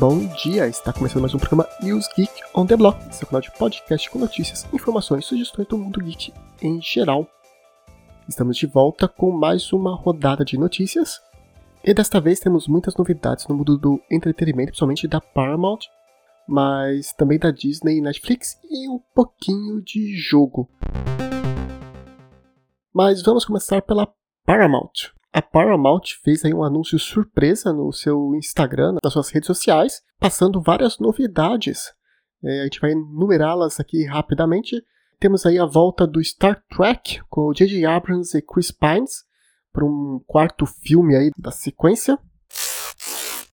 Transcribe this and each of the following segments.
Bom dia, está começando mais um programa News Geek on the Block, seu canal de podcast com notícias, informações e sugestões do mundo geek em geral. Estamos de volta com mais uma rodada de notícias, e desta vez temos muitas novidades no mundo do entretenimento, principalmente da Paramount, mas também da Disney e Netflix e um pouquinho de jogo. Mas vamos começar pela Paramount. A Paramount fez aí um anúncio surpresa no seu Instagram, nas suas redes sociais, passando várias novidades. É, a gente vai numerá-las aqui rapidamente. Temos aí a volta do Star Trek com o J.J. Abrams e Chris Pines para um quarto filme aí da sequência.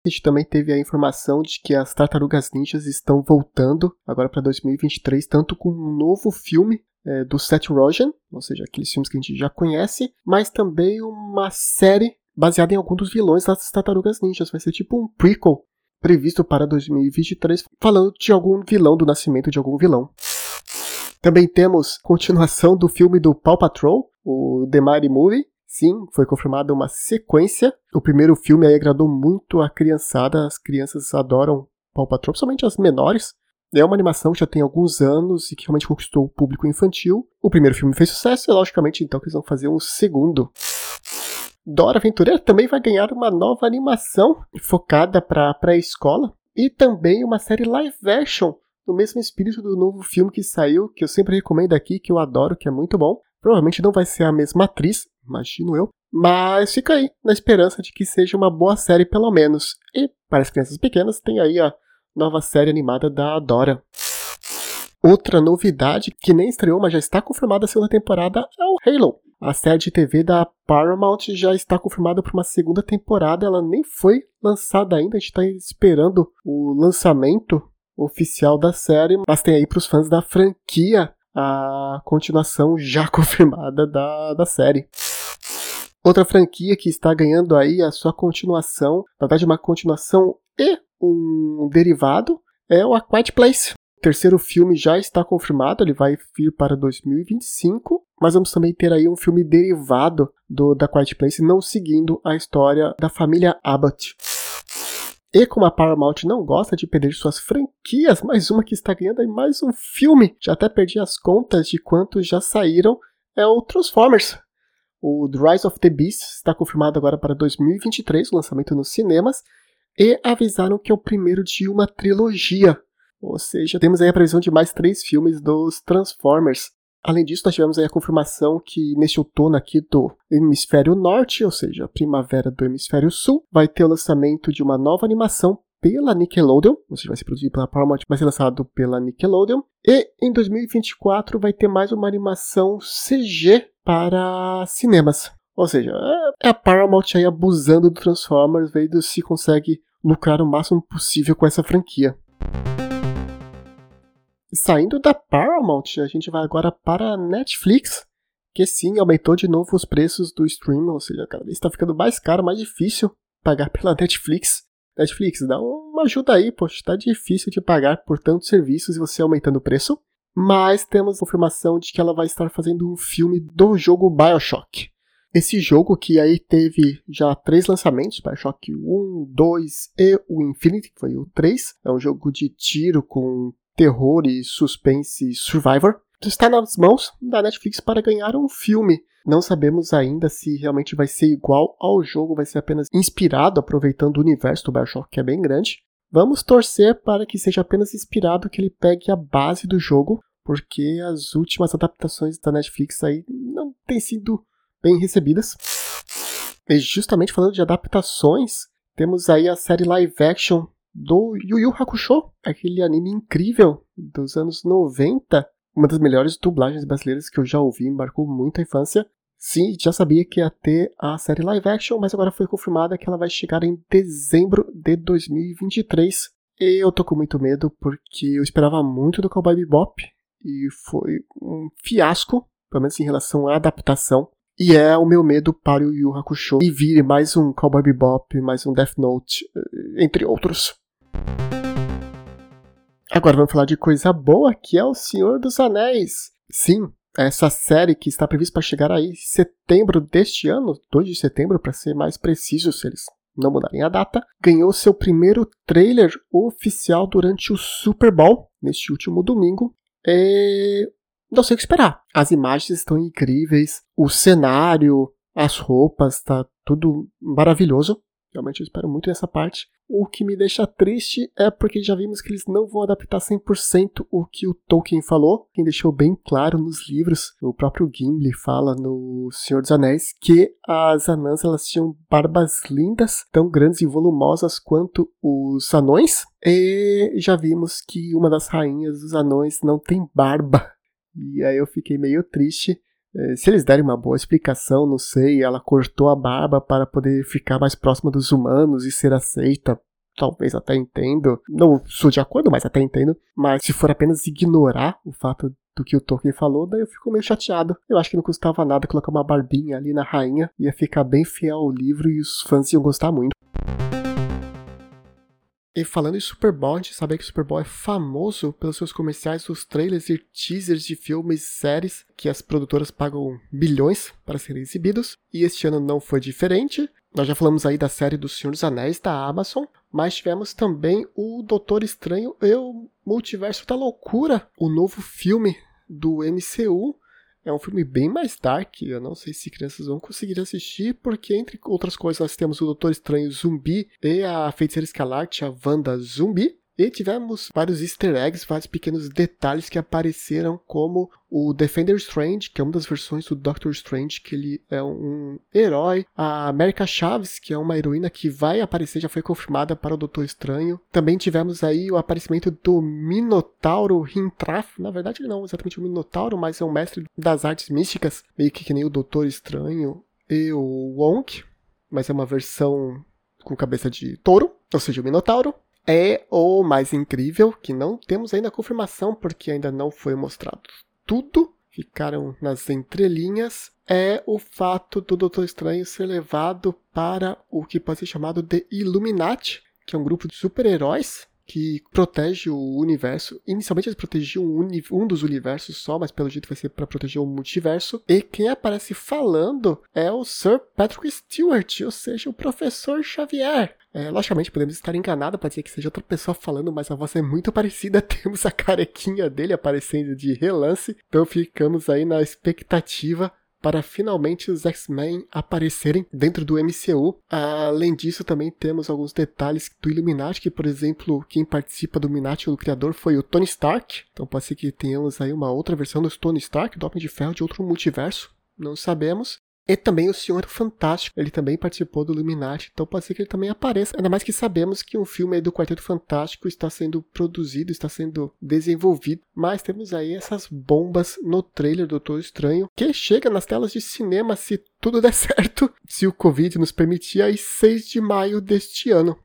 A gente também teve a informação de que as Tartarugas Ninjas estão voltando agora para 2023, tanto com um novo filme é, do Seth Rogen, ou seja, aqueles filmes que a gente já conhece, mas também uma série baseada em algum dos vilões das Tartarugas Ninjas. Vai ser tipo um prequel previsto para 2023, falando de algum vilão, do nascimento de algum vilão. Também temos continuação do filme do Paw Patrol, o The Mighty Movie. Sim, foi confirmada uma sequência. O primeiro filme agradou muito a criançada, as crianças adoram Paw Patrol, principalmente as menores. É uma animação que já tem alguns anos e que realmente conquistou o público infantil. O primeiro filme fez sucesso e, logicamente, então, que eles vão fazer um segundo. Dora Aventureira também vai ganhar uma nova animação focada para a escola e também uma série live action no mesmo espírito do novo filme que saiu, que eu sempre recomendo aqui, que eu adoro, que é muito bom. Provavelmente não vai ser a mesma atriz, imagino eu, mas fica aí na esperança de que seja uma boa série pelo menos. E para as crianças pequenas tem aí a nova série animada da Dora. Outra novidade que nem estreou, mas já está confirmada a segunda temporada é o Halo. A série de TV da Paramount já está confirmada para uma segunda temporada. Ela nem foi lançada ainda, a gente está esperando o lançamento oficial da série, mas tem aí para os fãs da franquia a continuação já confirmada da, da série. Outra franquia que está ganhando aí a sua continuação, na verdade uma continuação e um derivado é o A Quiet Place. O terceiro filme já está confirmado, ele vai vir para 2025, mas vamos também ter aí um filme derivado do da Quiet Place, não seguindo a história da família Abbott. E como a Paramount não gosta de perder suas franquias, mais uma que está ganhando aí mais um filme. Já até perdi as contas de quantos já saíram. É o Transformers. O The Rise of the Beast está confirmado agora para 2023, o lançamento nos cinemas e avisaram que é o primeiro de uma trilogia. Ou seja, temos aí a previsão de mais três filmes dos Transformers. Além disso, nós tivemos aí a confirmação que neste outono aqui do hemisfério norte, ou seja, primavera do hemisfério sul, vai ter o lançamento de uma nova animação pela Nickelodeon, ou seja, vai ser produzido pela Paramount, vai ser lançado pela Nickelodeon. E em 2024 vai ter mais uma animação CG para cinemas. Ou seja, é a Paramount aí abusando do Transformers, vendo se consegue lucrar o máximo possível com essa franquia. Saindo da Paramount, a gente vai agora para a Netflix, que sim, aumentou de novo os preços do streaming, ou seja, cada vez está ficando mais caro, mais difícil pagar pela Netflix. Netflix, dá uma ajuda aí, poxa, está difícil de pagar por tantos serviços e você aumentando o preço. Mas temos confirmação de que ela vai estar fazendo um filme do jogo Bioshock. Esse jogo que aí teve já três lançamentos, Bioshock 1, 2 e o Infinity, que foi o 3. É um jogo de tiro com terror e suspense survivor. Está nas mãos da Netflix para ganhar um filme. Não sabemos ainda se realmente vai ser igual ao jogo, vai ser apenas inspirado, aproveitando o universo do Bioshock, que é bem grande. Vamos torcer para que seja apenas inspirado, que ele pegue a base do jogo, porque as últimas adaptações da Netflix aí não têm sido bem recebidas. E justamente falando de adaptações, temos aí a série live action do Yu Yu Hakusho, aquele anime incrível dos anos 90, uma das melhores dublagens brasileiras que eu já ouvi, marcou muito a infância. Sim, já sabia que ia ter a série live action, mas agora foi confirmada que ela vai chegar em dezembro de 2023. E eu tô com muito medo porque eu esperava muito do Cowboy Bebop e foi um fiasco, pelo menos em relação à adaptação. E é o meu medo para o Yu Hakusho e vire mais um Cowboy Bebop, mais um Death Note, eh, entre outros. Agora vamos falar de coisa boa, que é o Senhor dos Anéis. Sim, essa série que está prevista para chegar aí em setembro deste ano, 2 de setembro para ser mais preciso, se eles não mudarem a data, ganhou seu primeiro trailer oficial durante o Super Bowl, neste último domingo. É... Não sei o que esperar. As imagens estão incríveis, o cenário, as roupas, tá tudo maravilhoso. Realmente eu espero muito nessa parte. O que me deixa triste é porque já vimos que eles não vão adaptar 100% o que o Tolkien falou. Quem deixou bem claro nos livros, o próprio Gimli fala no Senhor dos Anéis que as anãs elas tinham barbas lindas, tão grandes e volumosas quanto os anões. E já vimos que uma das rainhas dos anões não tem barba. E aí eu fiquei meio triste é, se eles derem uma boa explicação, não sei, ela cortou a barba para poder ficar mais próxima dos humanos e ser aceita, talvez até entendo. Não sou de acordo, mas até entendo. Mas se for apenas ignorar o fato do que o Tolkien falou, daí eu fico meio chateado. Eu acho que não custava nada colocar uma barbinha ali na rainha, ia ficar bem fiel ao livro e os fãs iam gostar muito. E falando em Super Bowl, a gente sabe que o Super Bowl é famoso pelos seus comerciais, os trailers e teasers de filmes e séries que as produtoras pagam bilhões para serem exibidos. E este ano não foi diferente. Nós já falamos aí da série do Senhor dos Anéis da Amazon, mas tivemos também o Doutor Estranho e o Multiverso da Loucura, o novo filme do MCU, é um filme bem mais dark, eu não sei se crianças vão conseguir assistir, porque entre outras coisas nós temos o Doutor Estranho Zumbi e a Feiticeira Escalarte, a Wanda Zumbi. E tivemos vários easter eggs, vários pequenos detalhes que apareceram, como o Defender Strange, que é uma das versões do Doctor Strange, que ele é um herói. A América Chaves, que é uma heroína que vai aparecer, já foi confirmada para o Doutor Estranho. Também tivemos aí o aparecimento do Minotauro Hintraf. Na verdade, não exatamente o Minotauro, mas é um mestre das artes místicas, meio que, que nem o Doutor Estranho e o Wonk, mas é uma versão com cabeça de touro, ou seja, o Minotauro é o mais incrível, que não temos ainda confirmação porque ainda não foi mostrado tudo, ficaram nas entrelinhas, é o fato do Doutor Estranho ser levado para o que pode ser chamado de Illuminati, que é um grupo de super-heróis que protege o universo. Inicialmente eles protegiam um, um dos universos só, mas pelo jeito vai ser para proteger o multiverso. E quem aparece falando é o Sir Patrick Stewart, ou seja, o Professor Xavier. É, logicamente podemos estar enganados, pode ser que seja outra pessoa falando, mas a voz é muito parecida. Temos a carequinha dele aparecendo de relance, então ficamos aí na expectativa para finalmente os X-Men aparecerem dentro do MCU. Além disso, também temos alguns detalhes do Illuminati, que, por exemplo, quem participa do Illuminati, o criador, foi o Tony Stark. Então pode ser que tenhamos aí uma outra versão do Tony Stark, do Homem de Ferro, de outro multiverso. Não sabemos. E também o Senhor Fantástico, ele também participou do Illuminati, então pode ser que ele também apareça. Ainda mais que sabemos que um filme do Quarteto Fantástico está sendo produzido, está sendo desenvolvido. Mas temos aí essas bombas no trailer do Doutor Estranho, que chega nas telas de cinema se tudo der certo, se o Covid nos permitir, aí 6 de maio deste ano.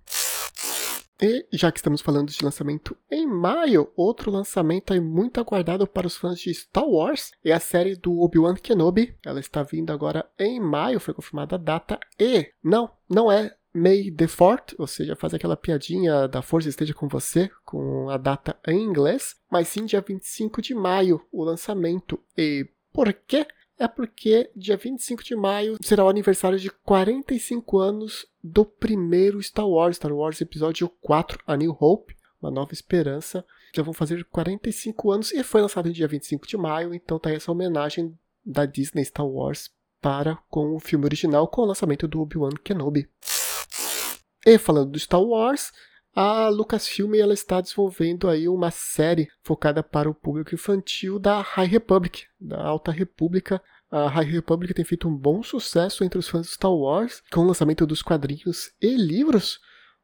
E já que estamos falando de lançamento em maio, outro lançamento aí muito aguardado para os fãs de Star Wars é a série do Obi-Wan Kenobi. Ela está vindo agora em maio, foi confirmada a data. E não, não é May the 4th, ou seja, faz aquela piadinha da força esteja com você, com a data em inglês, mas sim dia 25 de maio o lançamento. E por quê? É porque dia 25 de maio será o aniversário de 45 anos do primeiro Star Wars, Star Wars Episódio 4, A New Hope, Uma Nova Esperança. Já vão fazer 45 anos e foi lançado no dia 25 de maio, então tá essa homenagem da Disney Star Wars para com o filme original com o lançamento do Obi-Wan Kenobi. E falando do Star Wars, a Lucasfilm ela está desenvolvendo aí uma série focada para o público infantil da High Republic, da Alta República. A High Republic tem feito um bom sucesso entre os fãs de Star Wars, com o lançamento dos quadrinhos e livros.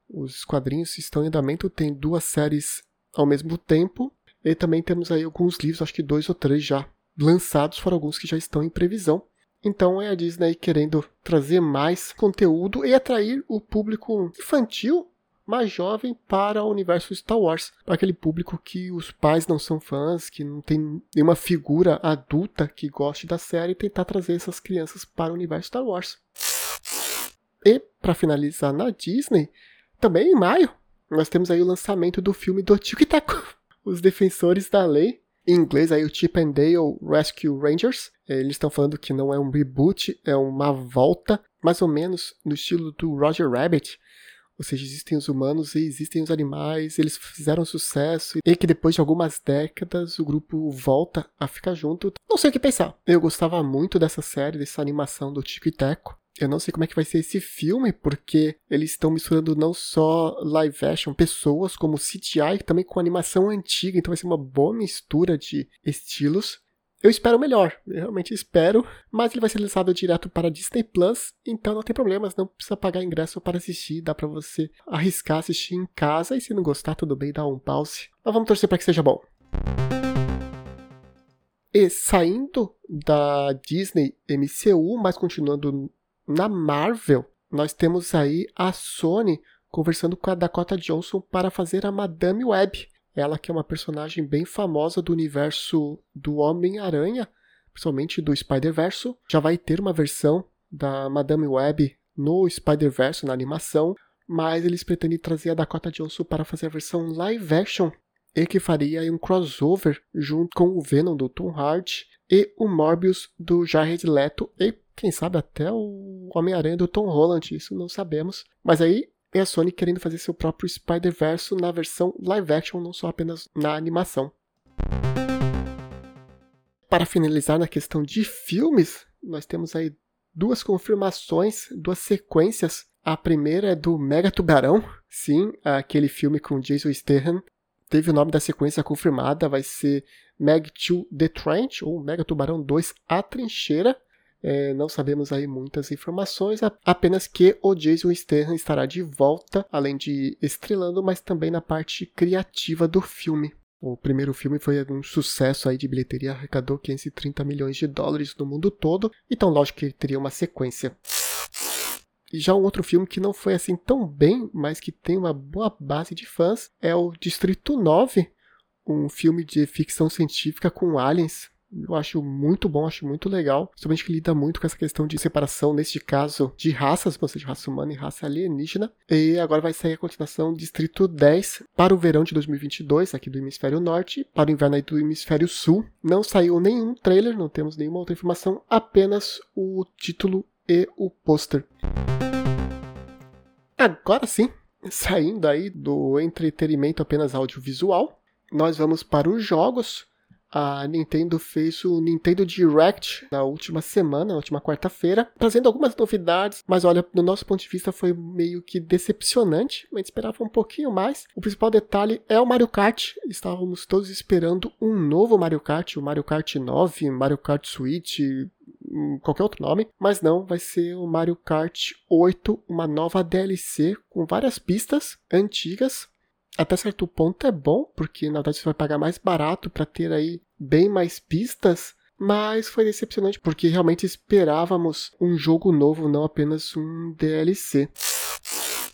Os quadrinhos estão em andamento, tem duas séries ao mesmo tempo, e também temos aí alguns livros, acho que dois ou três já lançados, fora alguns que já estão em previsão. Então é a Disney querendo trazer mais conteúdo e atrair o público infantil mais jovem para o universo Star Wars, para aquele público que os pais não são fãs, que não tem nenhuma figura adulta que goste da série e tentar trazer essas crianças para o universo Star Wars. E para finalizar na Disney, também em maio, nós temos aí o lançamento do filme do Tic Tac, Os Defensores da Lei, em inglês aí o Chip and Dale Rescue Rangers. Eles estão falando que não é um reboot, é uma volta mais ou menos no estilo do Roger Rabbit, ou seja, existem os humanos e existem os animais, eles fizeram sucesso, e que depois de algumas décadas o grupo volta a ficar junto. Não sei o que pensar. Eu gostava muito dessa série, dessa animação do Tico e Teco. Eu não sei como é que vai ser esse filme, porque eles estão misturando não só live action, pessoas como CGI, também com animação antiga, então vai ser uma boa mistura de estilos. Eu espero melhor, eu realmente espero, mas ele vai ser lançado direto para Disney Plus, então não tem problemas, não precisa pagar ingresso para assistir, dá para você arriscar assistir em casa e se não gostar, tudo bem, dá um pause. Mas vamos torcer para que seja bom. E saindo da Disney MCU, mas continuando na Marvel, nós temos aí a Sony conversando com a Dakota Johnson para fazer a Madame Web. Ela que é uma personagem bem famosa do universo do Homem-Aranha, principalmente do Spider-Verse, já vai ter uma versão da Madame Web no Spider-Verse, na animação, mas eles pretendem trazer a Dakota Johnson para fazer a versão live action e que faria um crossover junto com o Venom do Tom Hardy e o Morbius do Jared Leto e quem sabe até o Homem-Aranha do Tom Holland, isso não sabemos. Mas aí é a Sony querendo fazer seu próprio Spider-Verse na versão live action, não só apenas na animação. Para finalizar na questão de filmes, nós temos aí duas confirmações, duas sequências. A primeira é do Mega Tubarão, sim, aquele filme com Jason Statham. Teve o nome da sequência confirmada, vai ser Meg 2 The Trench, ou Mega Tubarão 2 A Trincheira. É, não sabemos aí muitas informações, apenas que o Jason Statham estará de volta, além de estrelando, mas também na parte criativa do filme. O primeiro filme foi um sucesso aí de bilheteria, arrecadou 530 milhões de dólares no mundo todo, então lógico que teria uma sequência. E já um outro filme que não foi assim tão bem, mas que tem uma boa base de fãs, é o Distrito 9, um filme de ficção científica com aliens, eu acho muito bom, acho muito legal. Principalmente que lida muito com essa questão de separação, neste caso, de raças, ou seja, raça humana e raça alienígena. E agora vai sair a continuação Distrito 10 para o verão de 2022, aqui do Hemisfério Norte, para o inverno aí do Hemisfério Sul. Não saiu nenhum trailer, não temos nenhuma outra informação, apenas o título e o pôster. Agora sim, saindo aí do entretenimento apenas audiovisual, nós vamos para os jogos a Nintendo fez o Nintendo Direct na última semana, na última quarta-feira, trazendo algumas novidades, mas olha, do nosso ponto de vista foi meio que decepcionante, a gente esperava um pouquinho mais. O principal detalhe é o Mario Kart, estávamos todos esperando um novo Mario Kart, o Mario Kart 9, Mario Kart Switch, hum, qualquer outro nome, mas não, vai ser o Mario Kart 8, uma nova DLC com várias pistas antigas até certo ponto é bom, porque na verdade você vai pagar mais barato para ter aí bem mais pistas, mas foi decepcionante porque realmente esperávamos um jogo novo, não apenas um DLC.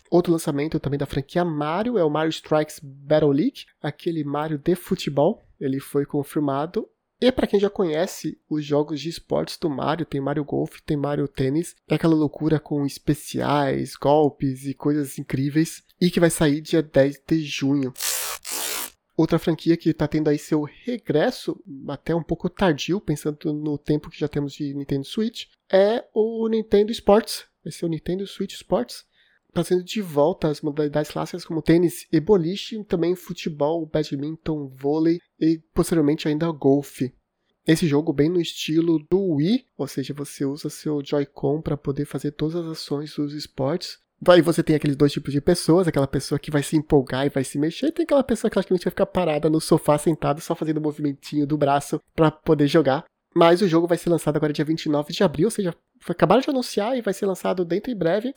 Outro lançamento também da franquia Mario é o Mario Strikes Battle League, aquele Mario de futebol. Ele foi confirmado e para quem já conhece os jogos de esportes do Mario, tem Mario Golf, tem Mario Tênis, é aquela loucura com especiais, golpes e coisas incríveis, e que vai sair dia 10 de junho. Outra franquia que está tendo aí seu regresso, até um pouco tardio, pensando no tempo que já temos de Nintendo Switch, é o Nintendo Sports. Vai ser o Nintendo Switch Sports, trazendo de volta as modalidades clássicas como tênis e boliche, também futebol, badminton, vôlei e posteriormente ainda golfe. Esse jogo bem no estilo do Wii, ou seja, você usa seu Joy-Con para poder fazer todas as ações dos esportes. Daí você tem aqueles dois tipos de pessoas, aquela pessoa que vai se empolgar e vai se mexer, e tem aquela pessoa que praticamente vai ficar parada no sofá sentado só fazendo o movimentinho do braço para poder jogar. Mas o jogo vai ser lançado agora dia 29 de abril, ou seja, acabaram de anunciar e vai ser lançado dentro em breve.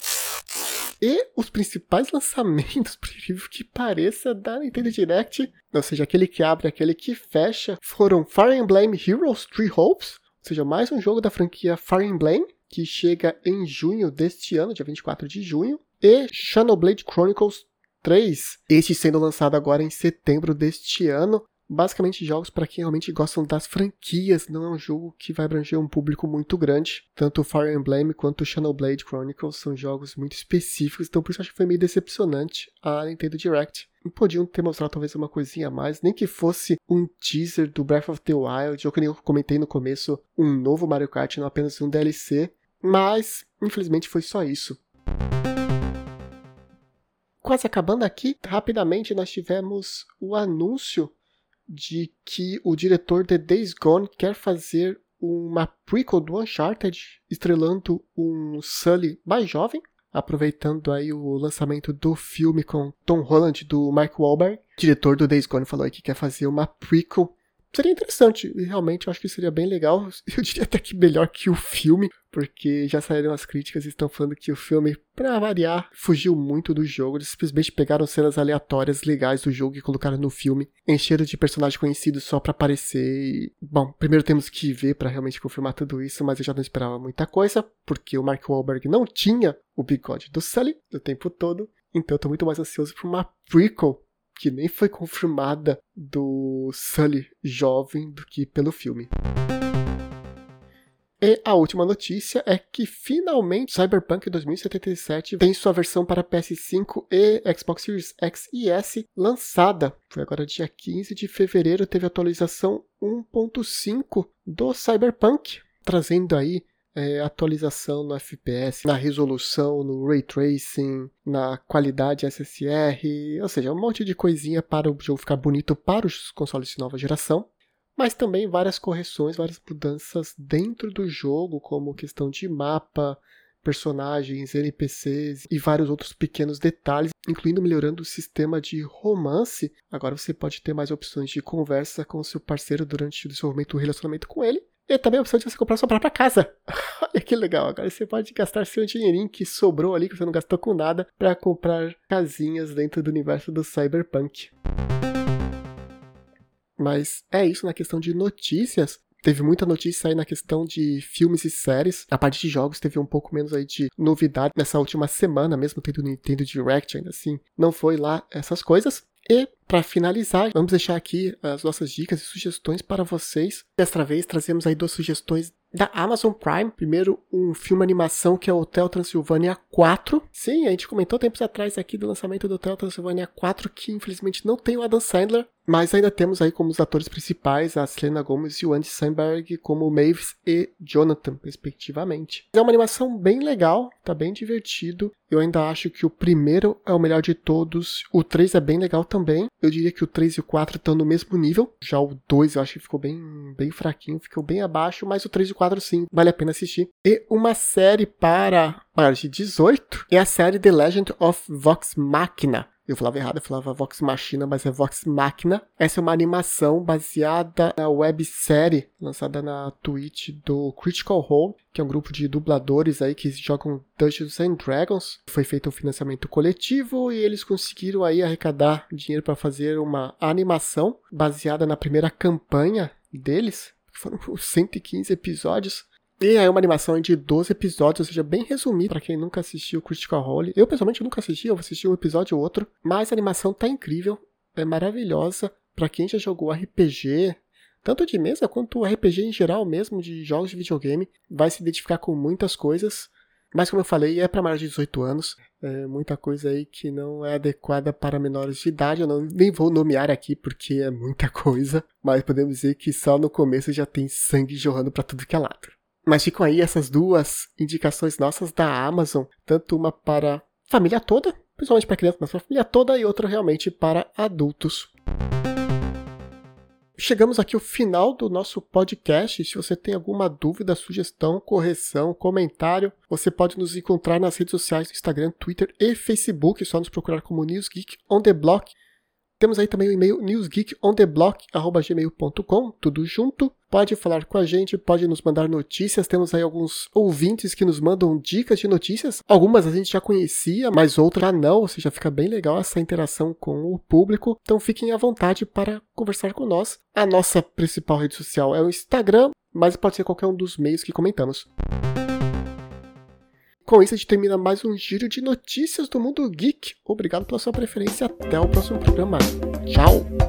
E os principais lançamentos, por incrível que pareça, da Nintendo Direct, ou seja, aquele que abre aquele que fecha, foram Fire Emblem Heroes Three Hopes, ou seja, mais um jogo da franquia Fire Emblem, que chega em junho deste ano, dia 24 de junho, e Xenoblade Chronicles 3, este sendo lançado agora em setembro deste ano, basicamente jogos para quem realmente gostam das franquias, não é um jogo que vai abranger um público muito grande. Tanto Fire Emblem quanto o Xenoblade Chronicles são jogos muito específicos, então por isso acho que foi meio decepcionante a Nintendo Direct. Podiam ter mostrado talvez uma coisinha a mais, nem que fosse um teaser do Breath of the Wild, ou que nem eu comentei no começo, um novo Mario Kart, não apenas um DLC. Mas, infelizmente, foi só isso. Quase acabando aqui, rapidamente nós tivemos o anúncio de que o diretor de Days Gone quer fazer uma prequel do Uncharted, estrelando um Sully mais jovem, aproveitando aí o lançamento do filme com Tom Holland do Mark Wahlberg. O diretor do Days Gone falou que quer fazer uma prequel seria interessante. Realmente eu acho que seria bem legal. Eu diria até que melhor que o filme, porque já saíram as críticas e estão falando que o filme, para variar, fugiu muito do jogo. Eles simplesmente pegaram cenas aleatórias legais do jogo e colocaram no filme, encheram de personagens conhecidos só para aparecer. E, bom, primeiro temos que ver para realmente confirmar tudo isso, mas eu já não esperava muita coisa, porque o Mark Wahlberg não tinha o bigode do Sully o tempo todo. Então eu tô muito mais ansioso por uma prequel que nem foi confirmada do Sully jovem do que pelo filme. E a última notícia é que finalmente Cyberpunk 2077 tem sua versão para PS5 e Xbox Series X e S lançada. Foi agora dia 15 de fevereiro, teve atualização 1.5 do Cyberpunk, trazendo aí é, atualização no FPS, na resolução, no ray tracing, na qualidade SSR, ou seja, um monte de coisinha para o jogo ficar bonito para os consoles de nova geração. Mas também várias correções, várias mudanças dentro do jogo, como questão de mapa, personagens, NPCs e vários outros pequenos detalhes, incluindo melhorando o sistema de romance. Agora você pode ter mais opções de conversa com seu parceiro durante o desenvolvimento do relacionamento com ele. E também a opção de você comprar sua própria casa. Olha que legal. Agora você pode gastar seu dinheirinho que sobrou ali, que você não gastou com nada, para comprar casinhas dentro do universo do Cyberpunk. Mas é isso na questão de notícias. Teve muita notícia aí na questão de filmes e séries. A parte de jogos teve um pouco menos aí de novidade nessa última semana, mesmo tendo Nintendo Direct ainda assim. Não foi lá essas coisas. E, para finalizar, vamos deixar aqui as nossas dicas e sugestões para vocês. Desta vez, trazemos aí duas sugestões da Amazon Prime. Primeiro, um filme animação que é o Hotel Transilvânia 4. Sim, a gente comentou tempos atrás aqui do lançamento do Hotel Transilvânia 4, que infelizmente não tem o Adam Sandler, mas ainda temos aí como os atores principais a Selena Gomez e o Andy Samberg como Mavis e Jonathan, respectivamente. É uma animação bem legal, tá bem divertido. Eu ainda acho que o primeiro é o melhor de todos. O 3 é bem legal também. Eu diria que o 3 e o 4 estão no mesmo nível. Já o 2 eu acho que ficou bem, bem fraquinho, ficou bem abaixo, mas o 3 e o 4 sim, vale a pena assistir. E uma série para maiores de 18 é a série The Legend of Vox Machina. Eu falava errado, eu falava Vox Machina, mas é Vox Machina. Essa é uma animação baseada na websérie lançada na Twitch do Critical Role, que é um grupo de dubladores aí que jogam Dungeons and Dragons. Foi feito um financiamento coletivo e eles conseguiram aí arrecadar dinheiro para fazer uma animação baseada na primeira campanha deles, foram 115 episódios. E é uma animação de 12 episódios, ou seja, bem resumida para quem nunca assistiu Critical Role. Eu, pessoalmente, nunca assisti, eu assisti um episódio ou outro, mas a animação tá incrível, é maravilhosa. Para quem já jogou RPG, tanto de mesa quanto RPG em geral mesmo, de jogos de videogame, vai se identificar com muitas coisas. Mas como eu falei, é para mais de 18 anos. É muita coisa aí que não é adequada para menores de idade. Eu não, nem vou nomear aqui porque é muita coisa. Mas podemos dizer que só no começo já tem sangue jorrando para tudo que é lado. Mas ficam aí essas duas indicações nossas da Amazon, tanto uma para família toda, principalmente para criança, mas para família toda, e outra realmente para adultos. Chegamos aqui ao final do nosso podcast. Se você tem alguma dúvida, sugestão, correção, comentário, você pode nos encontrar nas redes sociais, Instagram, Twitter e Facebook. É só nos procurar como News Geek on the Block. Temos aí também o e-mail newsgeekontheblock.gmail.com, tudo junto. Pode falar com a gente, pode nos mandar notícias. Temos aí alguns ouvintes que nos mandam dicas de notícias. Algumas a gente já conhecia, mas outras não, ou seja, fica bem legal essa interação com o público. Então fiquem à vontade para conversar com nós. A nossa principal rede social é o Instagram, mas pode ser qualquer um dos meios que comentamos. Com isso, a gente termina mais um giro de notícias do mundo geek. Obrigado pela sua preferência. Até o próximo programa. Tchau!